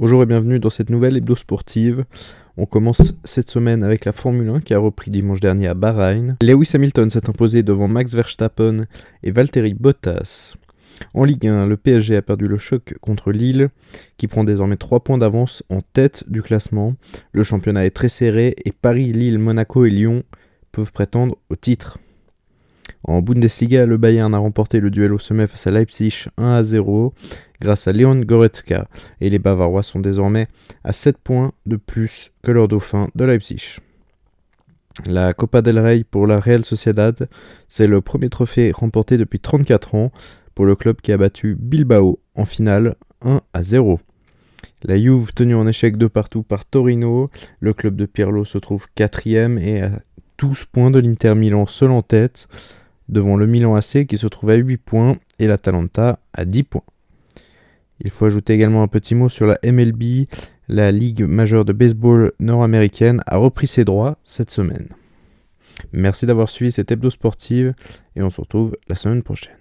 Bonjour et bienvenue dans cette nouvelle hebdo sportive. On commence cette semaine avec la Formule 1 qui a repris dimanche dernier à Bahreïn. Lewis Hamilton s'est imposé devant Max Verstappen et Valtteri Bottas. En Ligue 1, le PSG a perdu le choc contre Lille, qui prend désormais 3 points d'avance en tête du classement. Le championnat est très serré et Paris, Lille, Monaco et Lyon peuvent prétendre au titre. En Bundesliga, le Bayern a remporté le duel au sommet face à Leipzig 1 à 0 grâce à Leon Goretzka et les Bavarois sont désormais à 7 points de plus que leur dauphin de Leipzig. La Copa del Rey pour la Real Sociedad, c'est le premier trophée remporté depuis 34 ans pour le club qui a battu Bilbao en finale 1 à 0. La Juve tenue en échec de partout par Torino, le club de Pirlo se trouve quatrième et à 12 points de l'Inter Milan seul en tête, devant le Milan AC qui se trouve à 8 points et l'Atalanta à 10 points. Il faut ajouter également un petit mot sur la MLB. La Ligue majeure de baseball nord-américaine a repris ses droits cette semaine. Merci d'avoir suivi cette hebdo sportive et on se retrouve la semaine prochaine.